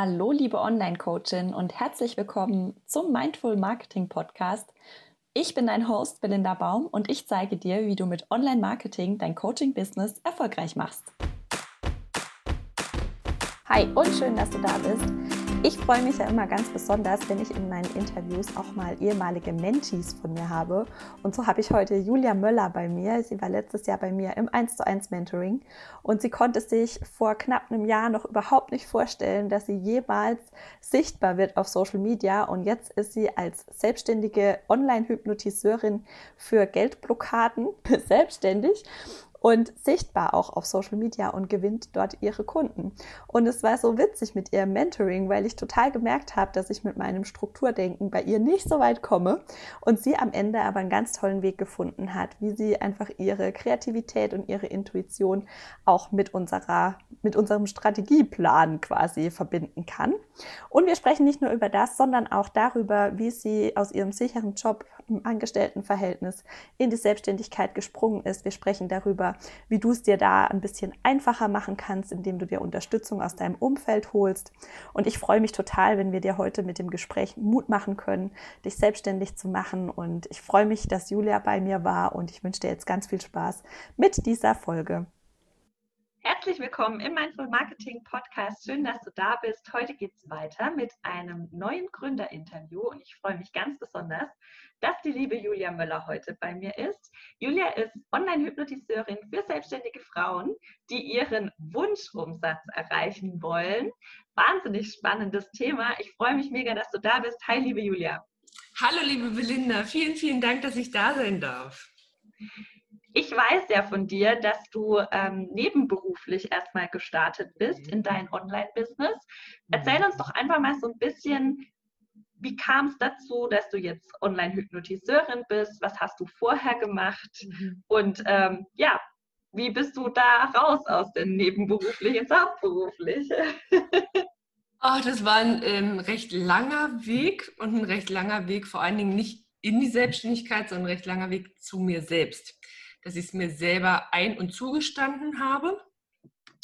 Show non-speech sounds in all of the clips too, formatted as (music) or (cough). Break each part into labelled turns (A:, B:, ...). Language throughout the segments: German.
A: Hallo, liebe Online-Coachin und herzlich willkommen zum Mindful Marketing Podcast. Ich bin dein Host Belinda Baum und ich zeige dir, wie du mit Online-Marketing dein Coaching-Business erfolgreich machst. Hi und schön, dass du da bist. Ich freue mich ja immer ganz besonders, wenn ich in meinen Interviews auch mal ehemalige Mentees von mir habe. Und so habe ich heute Julia Möller bei mir. Sie war letztes Jahr bei mir im 1 zu 1 Mentoring und sie konnte sich vor knapp einem Jahr noch überhaupt nicht vorstellen, dass sie jemals sichtbar wird auf Social Media. Und jetzt ist sie als selbstständige Online-Hypnotiseurin für Geldblockaden (laughs) selbstständig und sichtbar auch auf Social Media und gewinnt dort ihre Kunden. Und es war so witzig mit ihrem Mentoring, weil ich total gemerkt habe, dass ich mit meinem Strukturdenken bei ihr nicht so weit komme und sie am Ende aber einen ganz tollen Weg gefunden hat, wie sie einfach ihre Kreativität und ihre Intuition auch mit unserer, mit unserem Strategieplan quasi verbinden kann. Und wir sprechen nicht nur über das, sondern auch darüber, wie sie aus ihrem sicheren Job im Angestelltenverhältnis in die Selbstständigkeit gesprungen ist. Wir sprechen darüber, darüber, wie du es dir da ein bisschen einfacher machen kannst, indem du dir Unterstützung aus deinem Umfeld holst. Und ich freue mich total, wenn wir dir heute mit dem Gespräch Mut machen können, dich selbstständig zu machen. Und ich freue mich, dass Julia bei mir war und ich wünsche dir jetzt ganz viel Spaß mit dieser Folge. Herzlich willkommen im Mindful Marketing Podcast. Schön, dass du da bist. Heute geht es weiter mit einem neuen Gründerinterview und ich freue mich ganz besonders, dass die liebe Julia Möller heute bei mir ist. Julia ist Online-Hypnotiseurin für selbstständige Frauen, die ihren Wunschumsatz erreichen wollen. Wahnsinnig spannendes Thema. Ich freue mich mega, dass du da bist. Hi, liebe Julia.
B: Hallo, liebe Belinda. Vielen, vielen Dank, dass ich da sein darf.
A: Ich weiß ja von dir, dass du ähm, nebenberuflich erstmal gestartet bist in dein Online-Business. Erzähl uns doch einfach mal so ein bisschen, wie kam es dazu, dass du jetzt Online-Hypnotiseurin bist? Was hast du vorher gemacht? Mhm. Und ähm, ja, wie bist du da raus aus dem nebenberuflich ins Hauptberuflich?
B: oh, (laughs) das war ein ähm, recht langer Weg und ein recht langer Weg, vor allen Dingen nicht in die Selbstständigkeit, sondern ein recht langer Weg zu mir selbst, dass ich es mir selber ein- und zugestanden habe.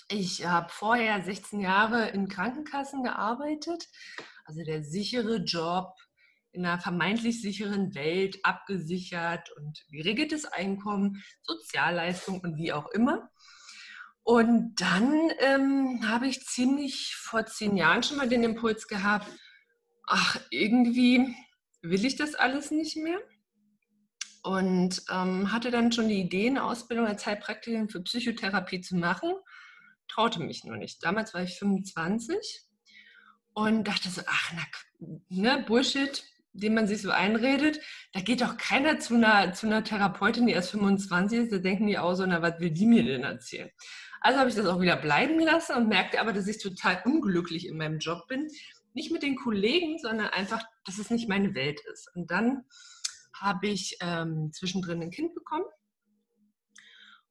B: Ich habe vorher 16 Jahre in Krankenkassen gearbeitet also der sichere Job in einer vermeintlich sicheren Welt, abgesichert und geregeltes Einkommen, Sozialleistung und wie auch immer. Und dann ähm, habe ich ziemlich vor zehn Jahren schon mal den Impuls gehabt, ach, irgendwie will ich das alles nicht mehr. Und ähm, hatte dann schon die Idee, eine Ausbildung als Heilpraktikerin für Psychotherapie zu machen, traute mich nur nicht. Damals war ich 25 und dachte so, ach, na, ne, Bullshit, den man sich so einredet. Da geht doch keiner zu einer, zu einer Therapeutin, die erst 25 ist, da denken die auch so, na, was will die mir denn erzählen? Also habe ich das auch wieder bleiben lassen und merkte aber, dass ich total unglücklich in meinem Job bin. Nicht mit den Kollegen, sondern einfach, dass es nicht meine Welt ist. Und dann habe ich ähm, zwischendrin ein Kind bekommen.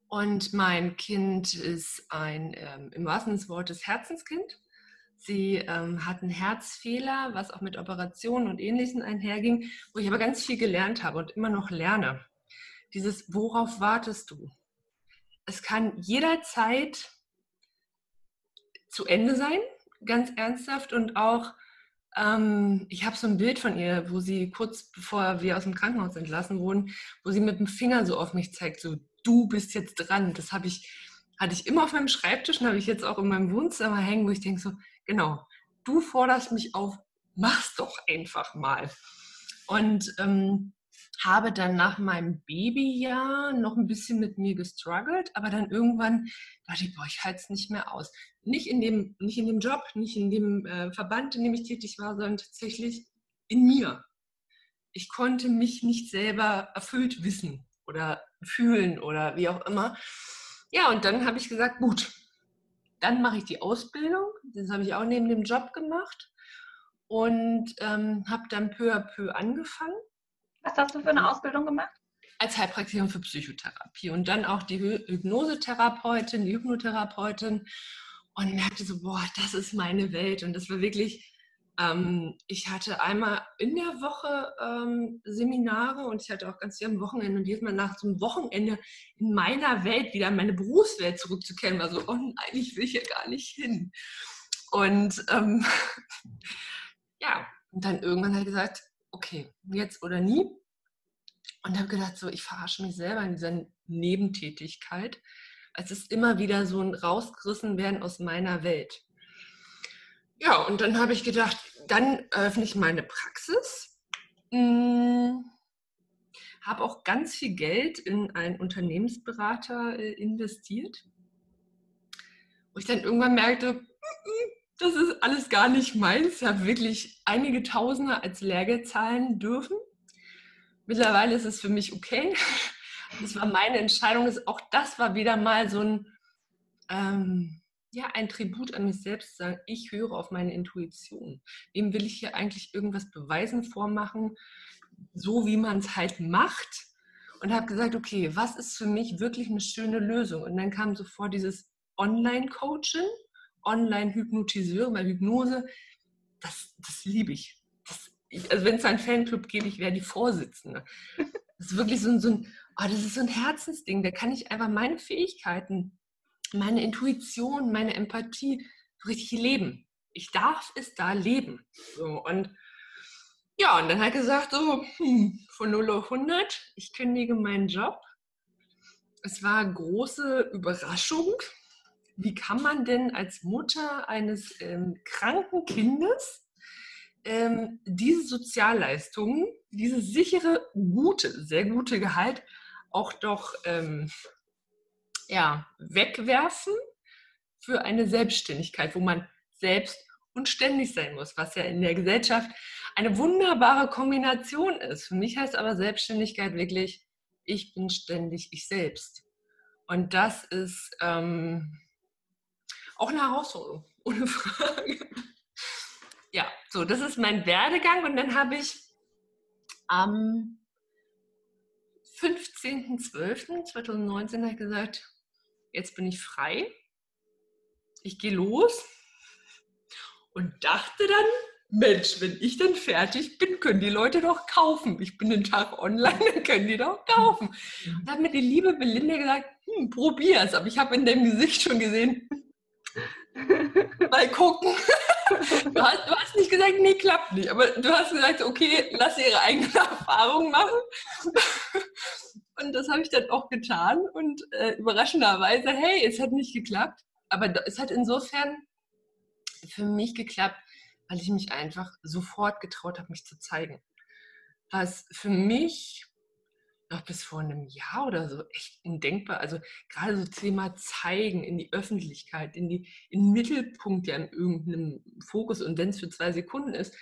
B: Und mein Kind ist ein ähm, im wahrsten Sinne des Wortes Herzenskind. Sie ähm, hat einen Herzfehler, was auch mit Operationen und Ähnlichem einherging, wo ich aber ganz viel gelernt habe und immer noch lerne. Dieses, worauf wartest du? Es kann jederzeit zu Ende sein, ganz ernsthaft und auch, ähm, ich habe so ein Bild von ihr, wo sie kurz bevor wir aus dem Krankenhaus entlassen wurden, wo sie mit dem Finger so auf mich zeigt, so du bist jetzt dran. Das habe ich, hatte ich immer auf meinem Schreibtisch und habe ich jetzt auch in meinem Wohnzimmer hängen, wo ich denke so, genau, du forderst mich auf, mach's doch einfach mal. Und ähm, habe dann nach meinem Babyjahr noch ein bisschen mit mir gestruggelt, aber dann irgendwann dachte ich, boah, ich halte es nicht mehr aus. Nicht in dem, nicht in dem Job, nicht in dem äh, Verband, in dem ich tätig war, sondern tatsächlich in mir. Ich konnte mich nicht selber erfüllt wissen oder fühlen oder wie auch immer. Ja, und dann habe ich gesagt, gut, dann mache ich die Ausbildung. Das habe ich auch neben dem Job gemacht und ähm, habe dann peu à peu angefangen.
A: Was hast du für eine Ausbildung gemacht?
B: Als Heilpraktikerin für Psychotherapie und dann auch die Hypnosetherapeutin, die Hypnotherapeutin und merkte so, boah, das ist meine Welt und das war wirklich ähm, ich hatte einmal in der Woche ähm, Seminare und ich hatte auch ganz viel am Wochenende. Und jedes Mal nach so einem Wochenende in meiner Welt wieder in meine Berufswelt zurückzukehren, war so, oh nein, ich will hier gar nicht hin. Und ähm, (laughs) ja, und dann irgendwann hat er gesagt, okay, jetzt oder nie. Und habe gedacht, so, ich verarsche mich selber in dieser Nebentätigkeit. Es ist immer wieder so ein rausgerissen werden aus meiner Welt. Ja, und dann habe ich gedacht, dann eröffne ich meine Praxis. Hm, habe auch ganz viel Geld in einen Unternehmensberater äh, investiert. Wo ich dann irgendwann merkte, das ist alles gar nicht meins. Ich habe wirklich einige Tausende als Lehrgeld zahlen dürfen. Mittlerweile ist es für mich okay. Das war meine Entscheidung. Auch das war wieder mal so ein, ähm, ja, ein Tribut an mich selbst, sagen, ich höre auf meine Intuition. Wem will ich hier eigentlich irgendwas beweisen, vormachen, so wie man es halt macht? Und habe gesagt, okay, was ist für mich wirklich eine schöne Lösung? Und dann kam sofort dieses Online-Coaching Online-Hypnotiseure, weil Hypnose, das, das liebe ich. Ich. Also wenn es einen Fanclub gäbe, ich wäre die Vorsitzende. Das ist wirklich so ein, so ein oh, das ist so ein Herzensding. Da kann ich einfach meine Fähigkeiten, meine Intuition, meine Empathie richtig leben. Ich darf es da leben. So, und ja, und dann hat er gesagt, so, hm, von 0 auf 100, ich kündige meinen Job. Es war große Überraschung, wie kann man denn als Mutter eines ähm, kranken Kindes ähm, diese Sozialleistungen, diese sichere, gute, sehr gute Gehalt auch doch ähm, ja, wegwerfen für eine Selbstständigkeit, wo man selbst und ständig sein muss, was ja in der Gesellschaft eine wunderbare Kombination ist. Für mich heißt aber Selbstständigkeit wirklich, ich bin ständig ich selbst. Und das ist, ähm, auch eine Herausforderung, (laughs) ohne Frage. Ja, so, das ist mein Werdegang und dann habe ich am 15.12.2019 gesagt, jetzt bin ich frei, ich gehe los und dachte dann, Mensch, wenn ich dann fertig bin, können die Leute doch kaufen. Ich bin den Tag online, (laughs) dann können die doch kaufen. Und dann hat mir die liebe Belinda gesagt, hm, probier's. Aber ich habe in deinem Gesicht schon gesehen, (laughs) Mal gucken. (laughs) Du hast, du hast, nicht gesagt, nee, klappt nicht. Aber du hast gesagt, okay, lass ihre eigene (laughs) Erfahrung machen. Und das habe ich dann auch getan. Und äh, überraschenderweise, hey, es hat nicht geklappt. Aber es hat insofern für mich geklappt, weil ich mich einfach sofort getraut habe, mich zu zeigen. Was für mich noch bis vor einem Jahr oder so echt undenkbar. Also gerade so Thema zeigen in die Öffentlichkeit, in, die, in den Mittelpunkt ja in irgendeinem Fokus und wenn es für zwei Sekunden ist,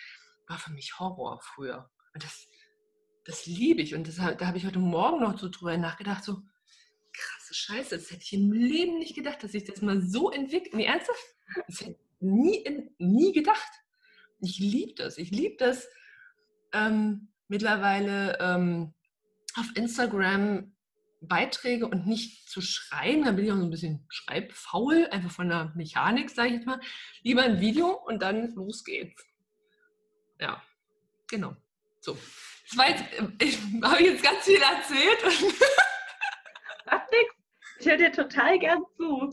B: war für mich Horror früher. Und das, das liebe ich. Und das, da habe ich heute Morgen noch so drüber nachgedacht, so krasse Scheiße, das hätte ich im Leben nicht gedacht, dass sich das mal so entwickelt. Nee, ernsthaft? Das hätte ich nie, nie gedacht. Ich liebe das. Ich liebe das ähm, mittlerweile. Ähm, auf Instagram Beiträge und nicht zu schreiben, da bin ich auch so ein bisschen schreibfaul, einfach von der Mechanik, sage ich jetzt mal. Lieber ein Video und dann los geht's. Ja, genau. So. Das war jetzt, äh, ich (laughs) habe jetzt ganz viel erzählt.
C: Macht nichts. Ich höre dir total gern zu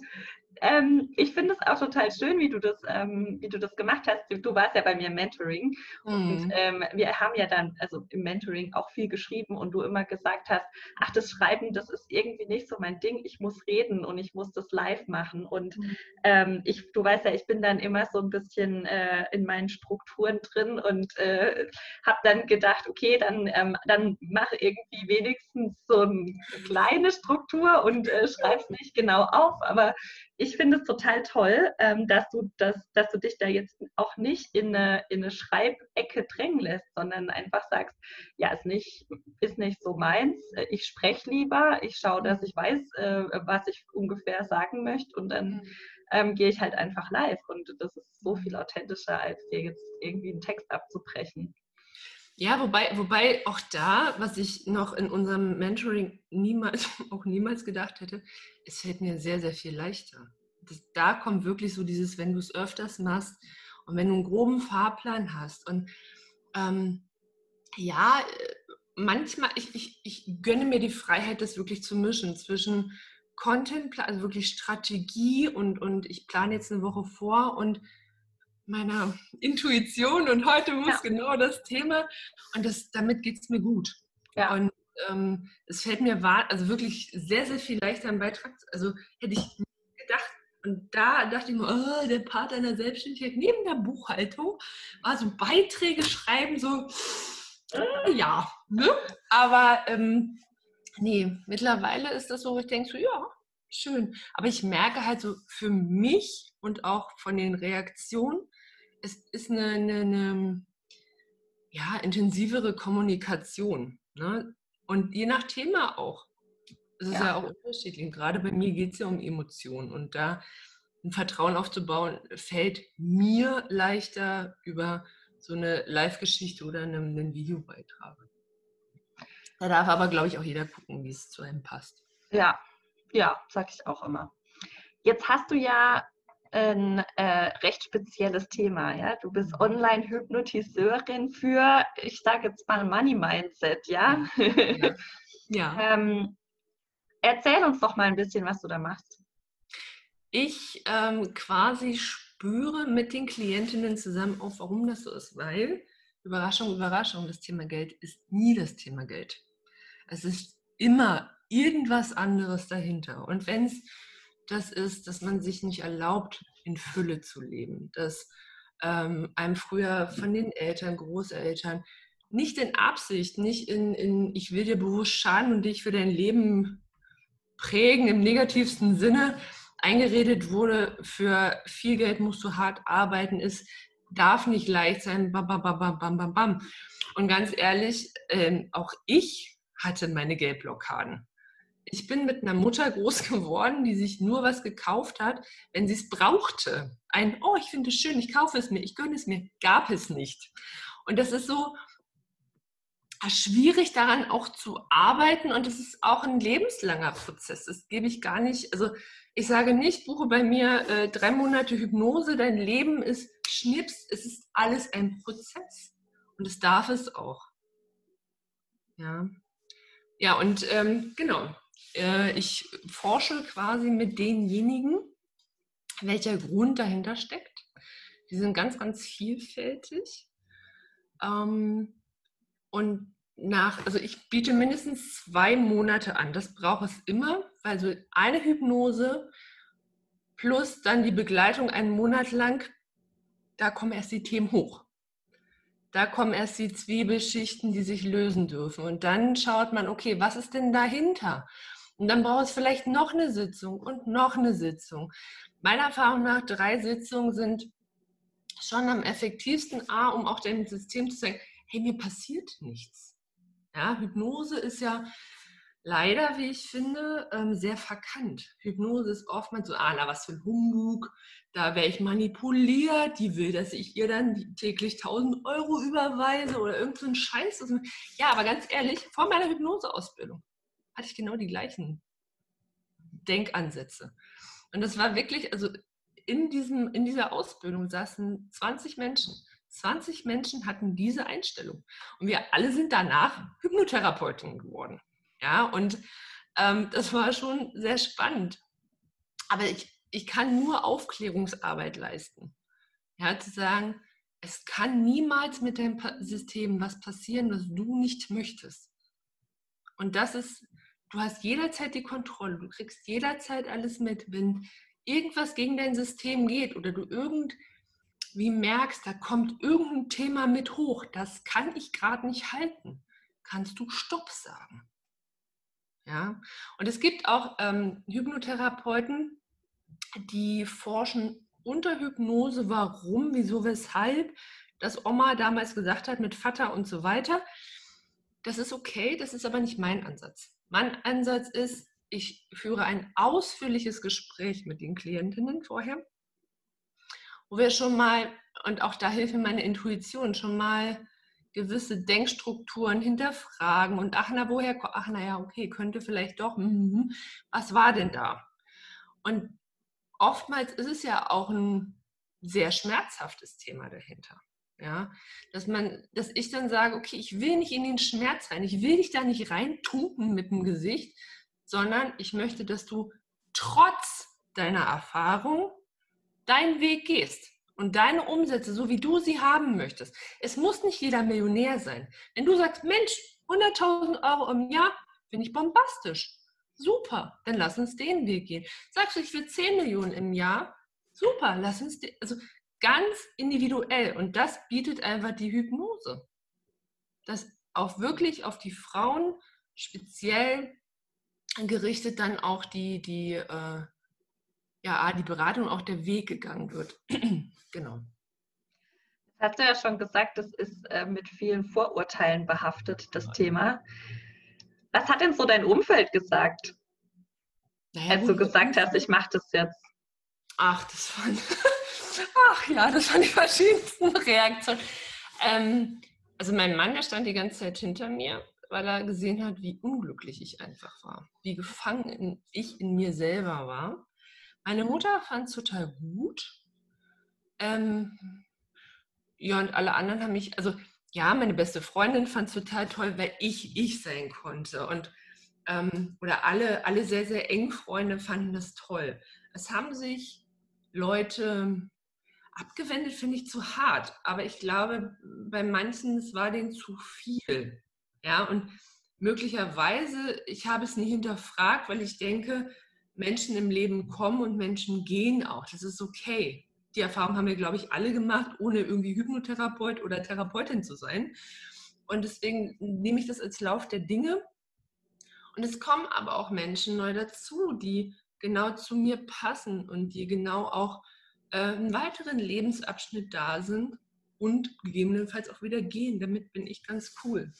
C: ähm, ich finde es auch total schön, wie du das, ähm, wie du das gemacht hast. Du, warst ja bei mir im Mentoring mhm. und ähm, wir haben ja dann, also im Mentoring auch viel geschrieben und du immer gesagt hast, ach, das Schreiben, das ist irgendwie nicht so mein Ding. Ich muss reden und ich muss das live machen. Und mhm. Ähm, ich, du weißt ja, ich bin dann immer so ein bisschen äh, in meinen Strukturen drin und äh, habe dann gedacht, okay, dann, ähm, dann mache irgendwie wenigstens so eine kleine Struktur und äh, schreib's nicht genau auf. Aber ich finde es total toll, ähm, dass, du das, dass du dich da jetzt auch nicht in eine, in eine Schreibecke drängen lässt, sondern einfach sagst, ja, ist nicht, ist nicht so meins. Ich spreche lieber, ich schaue, dass ich weiß, äh, was ich ungefähr sagen möchte und dann mhm. ähm, gehe ich halt einfach live. Und das ist so viel authentischer, als dir jetzt irgendwie einen Text abzubrechen.
B: Ja, wobei, wobei auch da, was ich noch in unserem Mentoring niemals, (laughs) auch niemals gedacht hätte, es fällt mir sehr, sehr viel leichter. Das, da kommt wirklich so dieses, wenn du es öfters machst und wenn du einen groben Fahrplan hast. Und ähm, ja, manchmal, ich, ich, ich gönne mir die Freiheit, das wirklich zu mischen zwischen Content, also wirklich Strategie und, und ich plane jetzt eine Woche vor und meiner Intuition und heute muss ja. genau das Thema und das, damit geht es mir gut. Ja. Und ähm, es fällt mir also wirklich sehr, sehr viel leichter im Beitrag. Also hätte ich gedacht. Und da dachte ich mir, oh, der Part einer Selbstständigkeit neben der Buchhaltung war so Beiträge schreiben, so, äh, ja. Ne? Aber ähm, nee, mittlerweile ist das so, wo ich denke, so, ja, schön. Aber ich merke halt so für mich und auch von den Reaktionen, es ist eine, eine, eine ja, intensivere Kommunikation. Ne? Und je nach Thema auch. Es ist ja. ja auch unterschiedlich. Und gerade bei mir geht es ja um Emotionen. Und da ein Vertrauen aufzubauen, fällt mir leichter über so eine Live-Geschichte oder einen, einen Videobeitrag. Da darf aber, glaube ich, auch jeder gucken, wie es zu einem passt.
A: Ja, ja, sag ich auch immer. Jetzt hast du ja ein äh, recht spezielles Thema. Ja? Du bist mhm. Online-Hypnotiseurin für, ich sage jetzt mal Money Mindset, ja? Ja. ja. (laughs) ähm, erzähl uns doch mal ein bisschen, was du da machst.
B: Ich ähm, quasi spüre mit den Klientinnen zusammen auf, warum das so ist, weil Überraschung, Überraschung, das Thema Geld ist nie das Thema Geld. Es ist immer irgendwas anderes dahinter. Und wenn es das ist, dass man sich nicht erlaubt, in Fülle zu leben. Dass ähm, einem früher von den Eltern, Großeltern, nicht in Absicht, nicht in, in ich will dir bewusst schaden und dich für dein Leben prägen im negativsten Sinne, eingeredet wurde, für viel Geld musst du hart arbeiten, ist, darf nicht leicht sein, bam, bam, bam, bam, bam, bam. Und ganz ehrlich, ähm, auch ich hatte meine Geldblockaden ich bin mit einer Mutter groß (laughs) geworden, die sich nur was gekauft hat, wenn sie es brauchte. Ein, oh, ich finde es schön, ich kaufe es mir, ich gönne es mir, gab es nicht. Und das ist so schwierig daran auch zu arbeiten und es ist auch ein lebenslanger Prozess. Das gebe ich gar nicht. Also ich sage nicht, buche bei mir äh, drei Monate Hypnose, dein Leben ist Schnips, es ist alles ein Prozess und es darf es auch. Ja, ja und ähm, genau, äh, ich forsche quasi mit denjenigen, welcher Grund dahinter steckt. Die sind ganz, ganz vielfältig. Ähm, und nach, also ich biete mindestens zwei Monate an. Das braucht es immer, weil so eine Hypnose plus dann die Begleitung einen Monat lang, da kommen erst die Themen hoch. Da kommen erst die Zwiebelschichten, die sich lösen dürfen. Und dann schaut man, okay, was ist denn dahinter? Und dann braucht es vielleicht noch eine Sitzung und noch eine Sitzung. Meiner Erfahrung nach, drei Sitzungen sind schon am effektivsten, A, um auch dem System zu sagen, hey, mir passiert nichts. Ja, Hypnose ist ja leider, wie ich finde, ähm, sehr verkannt. Hypnose ist oftmals so, ah, na, was für ein Humbug, da wäre ich manipuliert, die will, dass ich ihr dann täglich 1000 Euro überweise oder irgendeinen so Scheiß. Ja, aber ganz ehrlich, vor meiner Hypnoseausbildung hatte ich genau die gleichen Denkansätze. Und das war wirklich, also in, diesem, in dieser Ausbildung saßen 20 Menschen. 20 Menschen hatten diese Einstellung. Und wir alle sind danach Hypnotherapeuten geworden. Ja, und ähm, das war schon sehr spannend. Aber ich, ich kann nur Aufklärungsarbeit leisten. Ja, zu sagen, es kann niemals mit deinem System was passieren, was du nicht möchtest. Und das ist du hast jederzeit die Kontrolle, du kriegst jederzeit alles mit. Wenn irgendwas gegen dein System geht oder du irgendwie merkst, da kommt irgendein Thema mit hoch, das kann ich gerade nicht halten, kannst du Stopp sagen. Ja? Und es gibt auch ähm, Hypnotherapeuten, die forschen unter Hypnose, warum, wieso, weshalb, das Oma damals gesagt hat mit Vater und so weiter. Das ist okay, das ist aber nicht mein Ansatz. Mein Ansatz ist, ich führe ein ausführliches Gespräch mit den Klientinnen vorher, wo wir schon mal, und auch da hilft mir meine Intuition, schon mal gewisse Denkstrukturen hinterfragen und ach na, woher, ach na ja, okay, könnte vielleicht doch, mm, was war denn da? Und oftmals ist es ja auch ein sehr schmerzhaftes Thema dahinter. Ja, dass man, dass ich dann sage, okay, ich will nicht in den Schmerz rein, ich will dich da nicht reintupen mit dem Gesicht, sondern ich möchte, dass du trotz deiner Erfahrung deinen Weg gehst. Und deine Umsätze, so wie du sie haben möchtest, es muss nicht jeder Millionär sein. Wenn du sagst, Mensch, 100.000 Euro im Jahr, finde ich bombastisch. Super, dann lass uns den Weg gehen. Sagst du, ich will 10 Millionen im Jahr, super, lass uns, den, also ganz individuell. Und das bietet einfach die Hypnose. Das auch wirklich auf die Frauen speziell gerichtet dann auch die, die, äh, ja, die Beratung, auch der Weg gegangen wird. (clears throat) genau.
A: Das hast du ja schon gesagt, das ist äh, mit vielen Vorurteilen behaftet, das ja. Thema. Was hat denn so dein Umfeld gesagt, naja, als du gesagt hast, ich mache das jetzt?
B: Ach, das waren, (laughs) ach ja, das waren die (laughs) verschiedensten Reaktionen. Ähm, also mein Mann, der stand die ganze Zeit hinter mir weil er gesehen hat, wie unglücklich ich einfach war, wie gefangen in, ich in mir selber war. Meine Mutter fand es total gut. Ähm, ja, und alle anderen haben mich, also ja, meine beste Freundin fand es total toll, weil ich ich sein konnte. Und ähm, oder alle, alle sehr, sehr eng Freunde fanden das toll. Es haben sich Leute abgewendet, finde ich zu hart. Aber ich glaube, bei manchen, es war denen zu viel. Ja, und möglicherweise, ich habe es nie hinterfragt, weil ich denke, Menschen im Leben kommen und Menschen gehen auch. Das ist okay. Die Erfahrung haben wir, glaube ich, alle gemacht, ohne irgendwie Hypnotherapeut oder Therapeutin zu sein. Und deswegen nehme ich das als Lauf der Dinge. Und es kommen aber auch Menschen neu dazu, die genau zu mir passen und die genau auch äh, einen weiteren Lebensabschnitt da sind und gegebenenfalls auch wieder gehen. Damit bin ich ganz cool.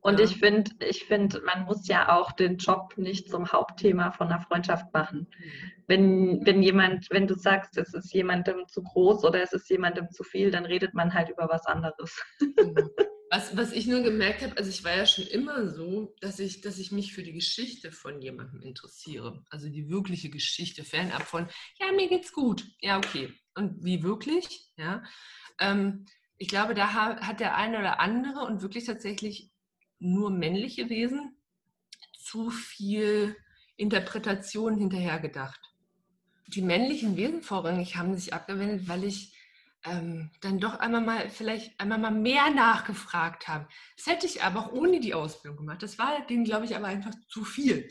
A: Und ja. ich finde, ich finde, man muss ja auch den Job nicht zum Hauptthema von einer Freundschaft machen. Wenn, wenn jemand, wenn du sagst, es ist jemandem zu groß oder es ist jemandem zu viel, dann redet man halt über was anderes.
B: Genau. (laughs) Was, was ich nur gemerkt habe, also ich war ja schon immer so, dass ich, dass ich mich für die Geschichte von jemandem interessiere. Also die wirkliche Geschichte, fernab von, ja, mir geht's gut. Ja, okay. Und wie wirklich? Ja. Ähm, ich glaube, da hat der eine oder andere und wirklich tatsächlich nur männliche Wesen zu viel Interpretation hinterhergedacht. Die männlichen Wesen vorrangig haben sich abgewendet, weil ich ähm, dann doch einmal mal vielleicht einmal mal mehr nachgefragt habe. Das hätte ich aber auch ohne die Ausbildung gemacht. Das war denen, glaube ich, aber einfach zu viel.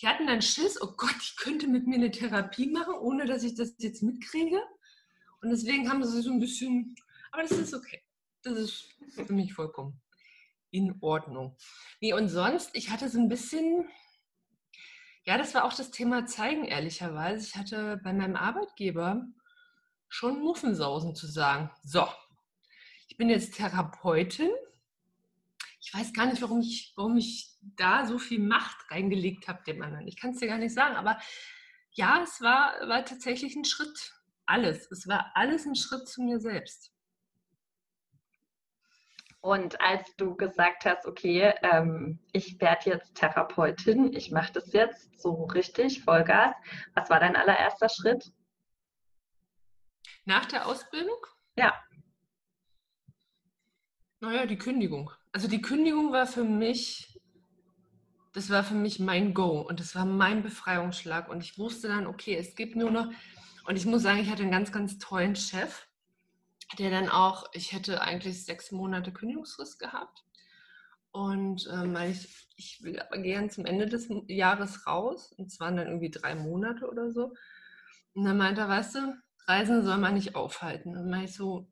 B: Die hatten dann Schiss, oh Gott, ich könnte mit mir eine Therapie machen, ohne dass ich das jetzt mitkriege. Und deswegen haben sie so ein bisschen, aber das ist okay. Das ist für mich vollkommen in Ordnung. Nee, und sonst, ich hatte so ein bisschen, ja, das war auch das Thema zeigen, ehrlicherweise. Ich hatte bei meinem Arbeitgeber schon Muffensausen zu sagen. So, ich bin jetzt Therapeutin. Ich weiß gar nicht, warum ich, warum ich da so viel Macht reingelegt habe dem anderen. Ich kann es dir gar nicht sagen, aber ja, es war, war tatsächlich ein Schritt. Alles. Es war alles ein Schritt zu mir selbst.
A: Und als du gesagt hast, okay, ähm, ich werde jetzt Therapeutin, ich mache das jetzt so richtig, Vollgas, was war dein allererster Schritt?
B: Nach der Ausbildung?
A: Ja.
B: Naja, die Kündigung. Also die Kündigung war für mich, das war für mich mein Go und das war mein Befreiungsschlag. Und ich wusste dann, okay, es gibt nur noch, und ich muss sagen, ich hatte einen ganz, ganz tollen Chef der dann auch, ich hätte eigentlich sechs Monate Kündigungsfrist gehabt. Und ähm, ich, ich will aber gern zum Ende des Jahres raus. Und zwar dann irgendwie drei Monate oder so. Und dann meinte er, weißt du, Reisen soll man nicht aufhalten. Und dann meinte ich so,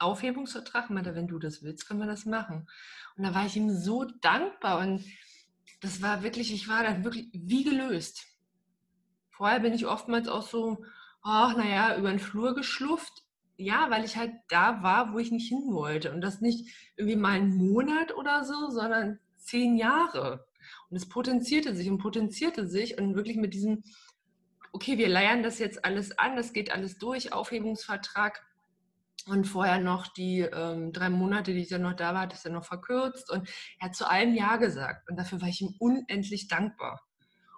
B: Aufhebungsvertrag, meinte er, wenn du das willst, können wir das machen. Und da war ich ihm so dankbar. Und das war wirklich, ich war dann wirklich wie gelöst. Vorher bin ich oftmals auch so, ach, naja, über den Flur geschlufft ja, weil ich halt da war, wo ich nicht hin wollte. Und das nicht irgendwie mal einen Monat oder so, sondern zehn Jahre. Und es potenzierte sich und potenzierte sich und wirklich mit diesem, okay, wir leiern das jetzt alles an, das geht alles durch, Aufhebungsvertrag. Und vorher noch die ähm, drei Monate, die ich dann noch da war, hat es dann noch verkürzt. Und er hat zu allem Ja gesagt. Und dafür war ich ihm unendlich dankbar.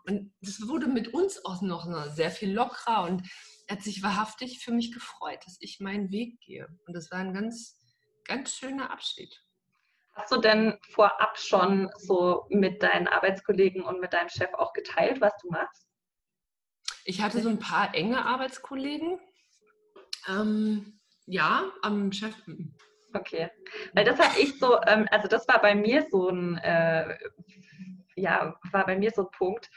B: Und das wurde mit uns auch noch sehr viel lockerer und er hat sich wahrhaftig für mich gefreut, dass ich meinen Weg gehe. Und das war ein ganz, ganz schöner Abschied.
A: Hast du denn vorab schon so mit deinen Arbeitskollegen und mit deinem Chef auch geteilt, was du machst?
B: Ich hatte so ein paar enge Arbeitskollegen. Ähm, ja, am Chef.
C: Okay, weil das hatte ich so, ähm, also das war bei mir so ein, äh, ja, war bei mir so ein Punkt,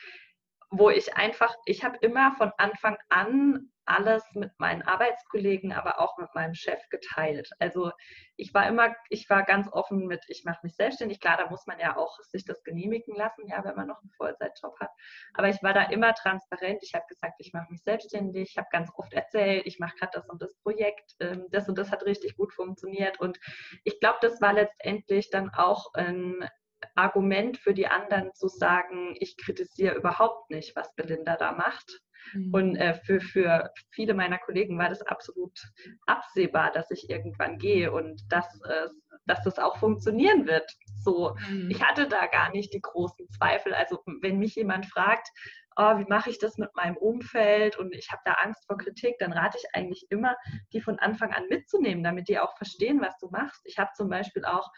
C: wo ich einfach, ich habe immer von Anfang an alles mit meinen Arbeitskollegen, aber auch mit meinem Chef geteilt. Also ich war immer, ich war ganz offen mit, ich mache mich selbstständig. Klar, da muss man ja auch sich das genehmigen lassen, ja, wenn man noch einen Vollzeitjob hat. Aber ich war da immer transparent. Ich habe gesagt, ich mache mich selbstständig. Ich habe ganz oft erzählt, ich mache gerade das und das Projekt. Ähm, das und das hat richtig gut funktioniert. Und ich glaube, das war letztendlich dann auch ein Argument für die anderen zu sagen, ich kritisiere überhaupt nicht, was Belinda da macht. Mhm. Und äh, für, für viele meiner Kollegen war das absolut absehbar, dass ich irgendwann gehe und dass, äh, dass das auch funktionieren wird. So, mhm. ich hatte da gar nicht die großen Zweifel. Also wenn mich jemand fragt, oh, wie mache ich das mit meinem Umfeld und ich habe da Angst vor Kritik, dann rate ich eigentlich immer, die von Anfang an mitzunehmen, damit die auch verstehen, was du machst. Ich habe zum Beispiel auch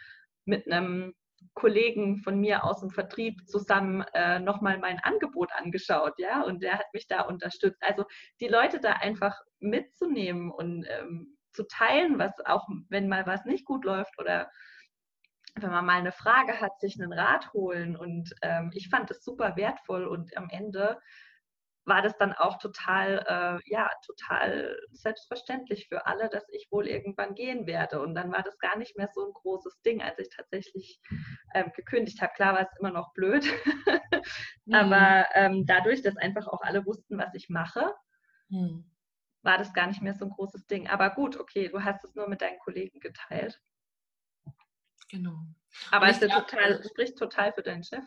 C: mit einem Kollegen von mir aus dem Vertrieb zusammen äh, nochmal mein Angebot angeschaut, ja, und der hat mich da unterstützt. Also die Leute da einfach mitzunehmen und ähm, zu teilen, was auch, wenn mal was nicht gut läuft oder wenn man mal eine Frage hat, sich einen Rat holen. Und ähm, ich fand das super wertvoll und am Ende war das dann auch total, äh, ja, total selbstverständlich für alle, dass ich wohl irgendwann gehen werde. Und dann war das gar nicht mehr so ein großes Ding, als ich tatsächlich ähm, gekündigt habe. Klar war es immer noch blöd, (laughs) mhm. aber ähm, dadurch, dass einfach auch alle wussten, was ich mache, mhm. war das gar nicht mehr so ein großes Ding. Aber gut, okay, du hast es nur mit deinen Kollegen geteilt.
B: Genau.
C: Aber es total, spricht total für deinen Chef.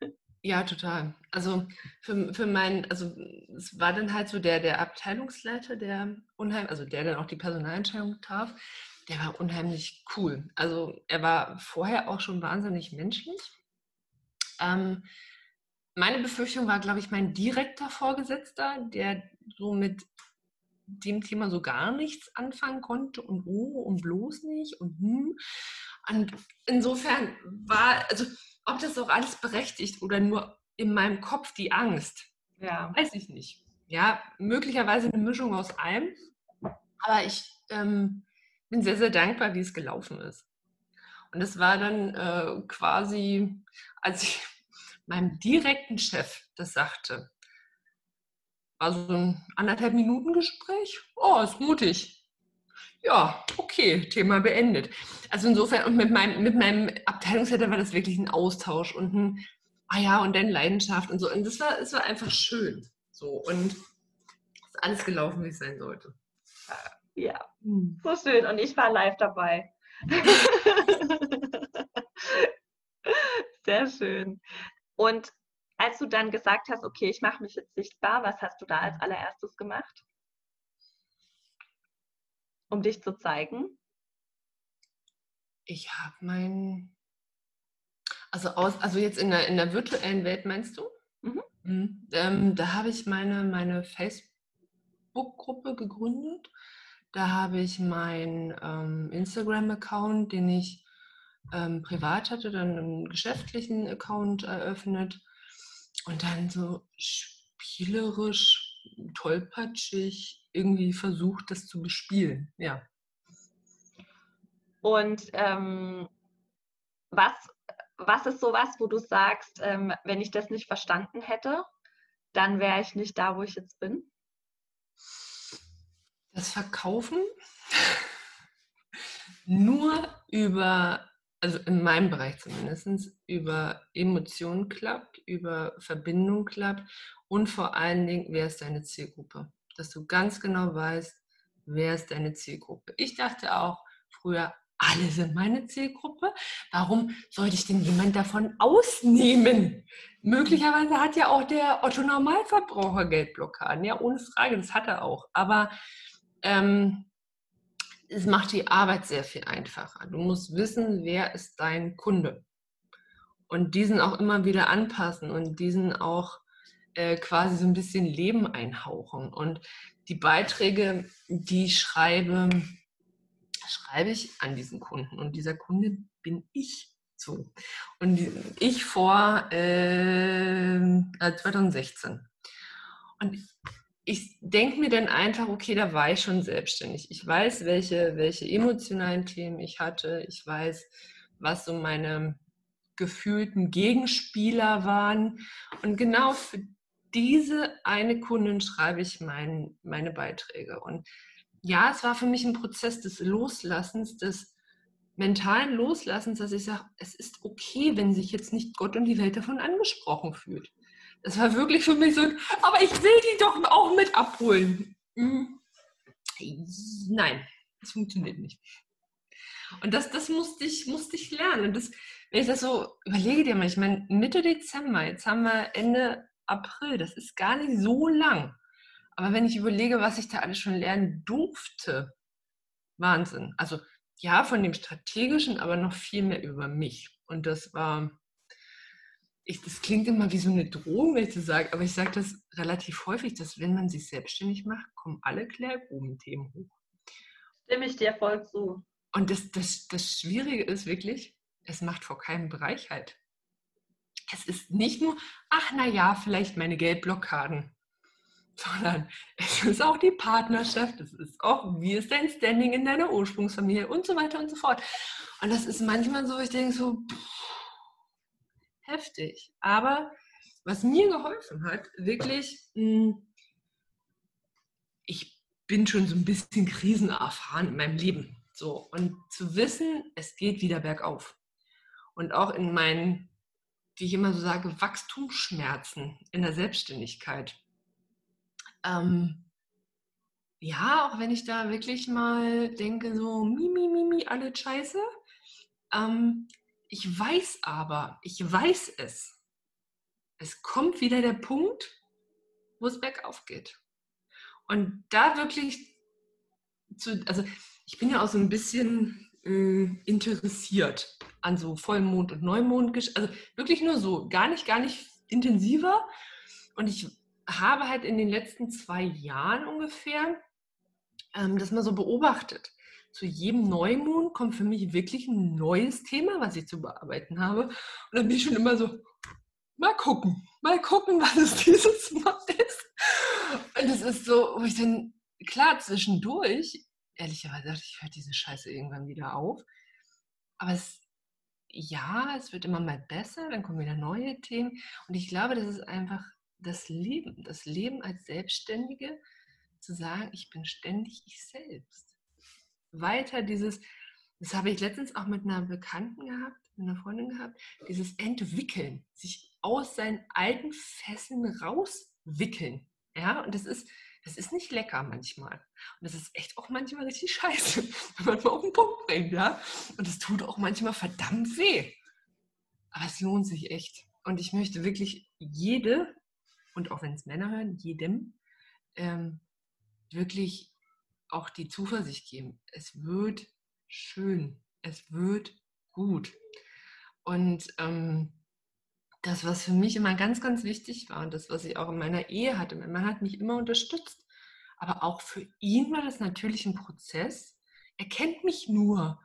C: (laughs)
B: Ja, total. Also für, für meinen, also es war dann halt so der, der Abteilungsleiter, der unheimlich, also der dann auch die Personalentscheidung traf, der war unheimlich cool. Also er war vorher auch schon wahnsinnig menschlich. Ähm, meine Befürchtung war, glaube ich, mein direkter Vorgesetzter, der so mit dem Thema so gar nichts anfangen konnte und oh und bloß nicht und hm. Und insofern war, also ob das auch alles berechtigt oder nur in meinem Kopf die Angst, ja. weiß ich nicht. Ja, möglicherweise eine Mischung aus allem. Aber ich ähm, bin sehr, sehr dankbar, wie es gelaufen ist. Und es war dann äh, quasi, als ich meinem direkten Chef das sagte, war so ein anderthalb Minuten Gespräch. Oh, ist mutig ja, okay, Thema beendet. Also insofern, und mit meinem, mit meinem Abteilungsleiter war das wirklich ein Austausch und ein, ah ja, und dann Leidenschaft und so. Und das war, es war einfach schön. So, und ist alles gelaufen, wie es sein sollte.
C: Ja, hm. so schön. Und ich war live dabei. (laughs) Sehr schön. Und als du dann gesagt hast, okay, ich mache mich jetzt sichtbar, was hast du da als allererstes gemacht? Um dich zu zeigen?
B: Ich habe mein, also aus, also jetzt in der, in der virtuellen Welt meinst du? Mhm. Mhm. Ähm, da habe ich meine, meine Facebook-Gruppe gegründet. Da habe ich meinen ähm, Instagram-Account, den ich ähm, privat hatte, dann einen geschäftlichen Account eröffnet und dann so spielerisch, tollpatschig irgendwie versucht, das zu bespielen. Ja.
C: Und ähm, was, was ist sowas, wo du sagst, ähm, wenn ich das nicht verstanden hätte, dann wäre ich nicht da, wo ich jetzt bin?
B: Das Verkaufen (laughs) nur über, also in meinem Bereich zumindest, über Emotionen klappt, über Verbindung klappt und vor allen Dingen, wer ist deine Zielgruppe? Dass du ganz genau weißt, wer ist deine Zielgruppe. Ich dachte auch früher, alle sind meine Zielgruppe. Warum sollte ich denn jemand davon ausnehmen? Möglicherweise hat ja auch der Otto Normalverbraucher Geldblockaden. Ja, ohne Frage, das hat er auch. Aber ähm, es macht die Arbeit sehr viel einfacher. Du musst wissen, wer ist dein Kunde. Und diesen auch immer wieder anpassen und diesen auch äh, quasi so ein bisschen Leben einhauchen. Und die Beiträge, die ich schreibe, schreibe ich an diesen Kunden. Und dieser Kunde bin ich so. Und ich vor äh, 2016. Und ich denke mir dann einfach, okay, da war ich schon selbstständig. Ich weiß, welche, welche emotionalen Themen ich hatte. Ich weiß, was so meine gefühlten Gegenspieler waren. Und genau für diese eine Kundin schreibe ich mein, meine Beiträge. Und ja, es war für mich ein Prozess des Loslassens, des mentalen Loslassens, dass ich sage, es ist okay, wenn sich jetzt nicht Gott und die Welt davon angesprochen fühlt. Das war wirklich für mich so, aber ich will die doch auch mit abholen. Mhm. Nein, das funktioniert nicht. Und das, das musste, ich, musste ich lernen. Und das, wenn ich das so überlege dir mal, ich meine, Mitte Dezember, jetzt haben wir Ende April, das ist gar nicht so lang. Aber wenn ich überlege, was ich da alles schon lernen durfte, Wahnsinn. Also ja, von dem Strategischen, aber noch viel mehr über mich. Und das war, ich, das klingt immer wie so eine Drohung, wenn ich das sage, aber ich sage das relativ häufig, dass wenn man sich selbstständig macht, kommen alle Klärgruben-Themen hoch.
C: Stimme ich dir voll zu.
B: Und das, das, das Schwierige ist wirklich, es macht vor keinem Bereich halt. Es ist nicht nur, ach na ja, vielleicht meine Geldblockaden, (laughs) sondern es ist auch die Partnerschaft, es ist auch, wie ist dein Standing in deiner Ursprungsfamilie und so weiter und so fort. Und das ist manchmal so, ich denke so, pff, heftig. Aber was mir geholfen hat, wirklich, hm, ich bin schon so ein bisschen krisenerfahren in meinem Leben. So, und zu wissen, es geht wieder bergauf. Und auch in meinen, wie ich immer so sage, Wachstumsschmerzen in der Selbstständigkeit. Ähm, ja, auch wenn ich da wirklich mal denke, so, mi, mi, mi, mi, alle scheiße. Ähm, ich weiß aber, ich weiß es. Es kommt wieder der Punkt, wo es bergauf geht. Und da wirklich zu, also ich bin ja auch so ein bisschen äh, interessiert an so Vollmond und Neumond, also wirklich nur so, gar nicht, gar nicht intensiver. Und ich habe halt in den letzten zwei Jahren ungefähr ähm, das mal so beobachtet zu jedem Neumond kommt für mich wirklich ein neues Thema, was ich zu bearbeiten habe. Und dann bin ich schon immer so, mal gucken, mal gucken, was es (laughs) dieses Mal ist. Und es ist so, wo ich dann, klar, zwischendurch, ehrlicherweise dachte ich, höre diese Scheiße irgendwann wieder auf. Aber es, ja, es wird immer mal besser, dann kommen wieder neue Themen. Und ich glaube, das ist einfach das Leben, das Leben als Selbstständige, zu sagen, ich bin ständig ich selbst weiter dieses, das habe ich letztens auch mit einer Bekannten gehabt, mit einer Freundin gehabt, dieses Entwickeln, sich aus seinen alten Fesseln rauswickeln. Ja, und das ist, das ist nicht lecker manchmal. Und das ist echt auch manchmal richtig scheiße, (laughs) wenn man mal auf den Punkt bringt, ja. Und es tut auch manchmal verdammt weh. Aber es lohnt sich echt. Und ich möchte wirklich jede, und auch wenn es Männer hören, jedem, ähm, wirklich auch die Zuversicht geben, es wird schön, es wird gut. Und ähm, das, was für mich immer ganz, ganz wichtig war und das, was ich auch in meiner Ehe hatte, mein Mann hat mich immer unterstützt, aber auch für ihn war das natürlich ein Prozess. Er kennt mich nur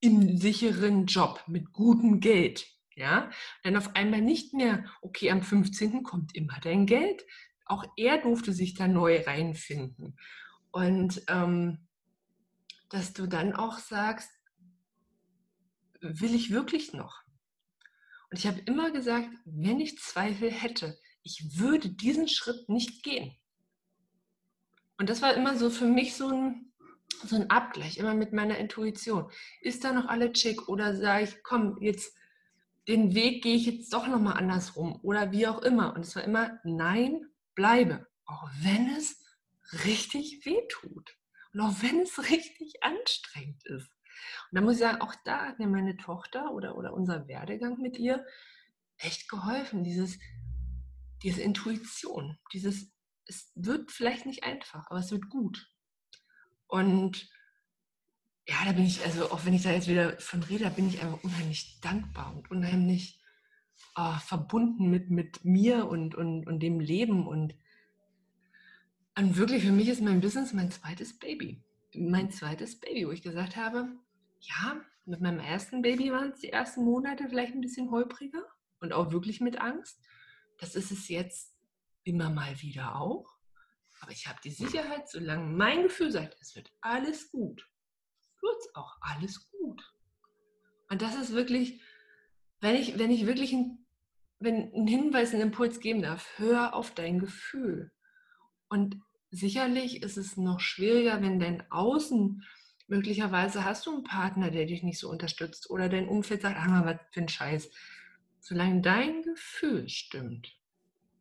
B: im sicheren Job mit gutem Geld. Ja, dann auf einmal nicht mehr, okay, am 15. kommt immer dein Geld. Auch er durfte sich da neu reinfinden. Und ähm, dass du dann auch sagst, will ich wirklich noch? Und ich habe immer gesagt, wenn ich Zweifel hätte, ich würde diesen Schritt nicht gehen. Und das war immer so für mich so ein, so ein Abgleich, immer mit meiner Intuition. Ist da noch alle chick oder sage ich, komm, jetzt den Weg gehe ich jetzt doch nochmal andersrum oder wie auch immer. Und es war immer, nein, bleibe, auch wenn es richtig wehtut. Und auch wenn es (laughs) richtig anstrengend ist. Und da muss ich sagen, auch da hat mir meine Tochter oder, oder unser Werdegang mit ihr echt geholfen. Dieses, diese Intuition, dieses, es wird vielleicht nicht einfach, aber es wird gut. Und ja, da bin ich, also auch wenn ich da jetzt wieder von rede, da bin ich einfach unheimlich dankbar und unheimlich oh, verbunden mit, mit mir und, und, und dem Leben und und wirklich, für mich ist mein Business mein zweites Baby. Mein zweites Baby, wo ich gesagt habe, ja, mit meinem ersten Baby waren es die ersten Monate vielleicht ein bisschen holpriger und auch wirklich mit Angst. Das ist es jetzt immer mal wieder auch. Aber ich habe die Sicherheit, solange mein Gefühl sagt, es wird alles gut, wird es auch alles gut. Und das ist wirklich, wenn ich, wenn ich wirklich ein, wenn ein Hinweis, einen Impuls geben darf, hör auf dein Gefühl. Und sicherlich ist es noch schwieriger, wenn dein Außen, möglicherweise hast du einen Partner, der dich nicht so unterstützt oder dein Umfeld sagt, ah, was für ein Scheiß. Solange dein Gefühl stimmt,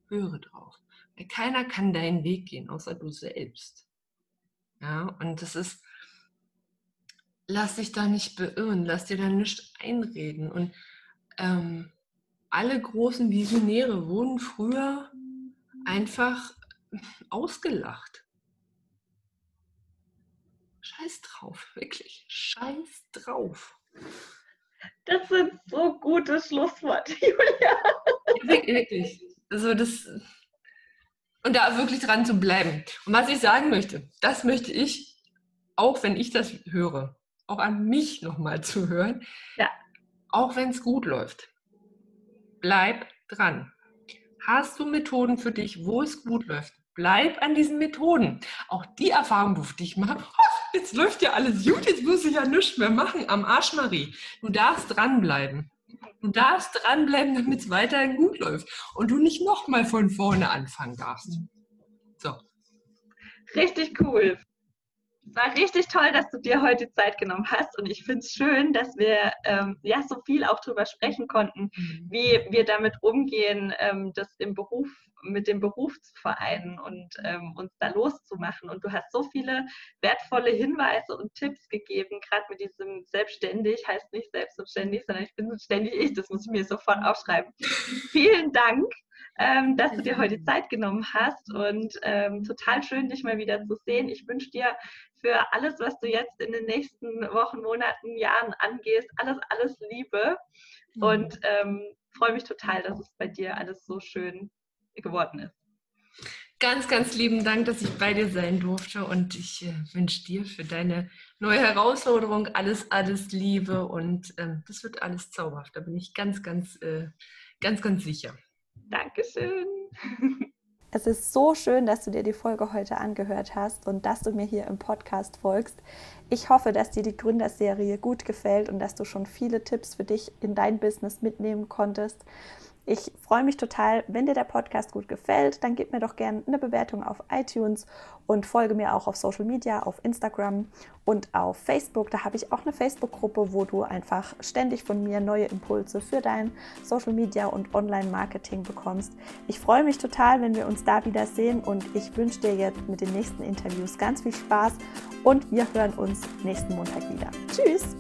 B: höre drauf. Weil keiner kann deinen Weg gehen, außer du selbst. Ja, und das ist, lass dich da nicht beirren, lass dir da nichts einreden. Und ähm, alle großen Visionäre wurden früher einfach ausgelacht. Scheiß drauf, wirklich. Scheiß drauf.
C: Das sind so gute Schlussworte, (laughs) Julia.
B: Wirklich. Also das. Und da wirklich dran zu bleiben. Und was ich sagen möchte, das möchte ich, auch wenn ich das höre, auch an mich nochmal zu hören. Ja. Auch wenn es gut läuft. Bleib dran. Hast du Methoden für dich, wo es gut läuft? Bleib an diesen Methoden. Auch die Erfahrung durfte ich machen. (laughs) Jetzt läuft ja alles gut, jetzt muss ich ja nichts mehr machen. Am Arsch, Marie. Du darfst dranbleiben. Du darfst dranbleiben, damit es weiterhin gut läuft. Und du nicht nochmal von vorne anfangen darfst. So.
C: Richtig cool war richtig toll, dass du dir heute Zeit genommen hast und ich finde es schön, dass wir ähm, ja so viel auch darüber sprechen konnten, mhm. wie wir damit umgehen, ähm, das im Beruf mit dem Beruf zu vereinen und ähm, uns da loszumachen. Und du hast so viele wertvolle Hinweise und Tipps gegeben, gerade mit diesem selbstständig, heißt nicht selbstständig, sondern ich bin ständig ich, das muss ich mir sofort aufschreiben. Vielen Dank ähm, dass du dir heute Zeit genommen hast und ähm, total schön, dich mal wieder zu sehen. Ich wünsche dir für alles, was du jetzt in den nächsten Wochen, Monaten, Jahren angehst, alles, alles Liebe mhm. und ähm, freue mich total, dass es bei dir alles so schön geworden ist.
B: Ganz, ganz lieben Dank, dass ich bei dir sein durfte und ich äh, wünsche dir für deine neue Herausforderung alles, alles Liebe und äh, das wird alles zauberhaft. Da bin ich ganz, ganz, äh, ganz, ganz sicher.
C: Dankeschön.
A: Es ist so schön, dass du dir die Folge heute angehört hast und dass du mir hier im Podcast folgst. Ich hoffe, dass dir die Gründerserie gut gefällt und dass du schon viele Tipps für dich in dein Business mitnehmen konntest. Ich freue mich total, wenn dir der Podcast gut gefällt, dann gib mir doch gerne eine Bewertung auf iTunes und folge mir auch auf Social Media, auf Instagram und auf Facebook. Da habe ich auch eine Facebook-Gruppe, wo du einfach ständig von mir neue Impulse für dein Social Media und Online-Marketing bekommst. Ich freue mich total, wenn wir uns da wieder sehen und ich wünsche dir jetzt mit den nächsten Interviews ganz viel Spaß und wir hören uns nächsten Montag wieder. Tschüss!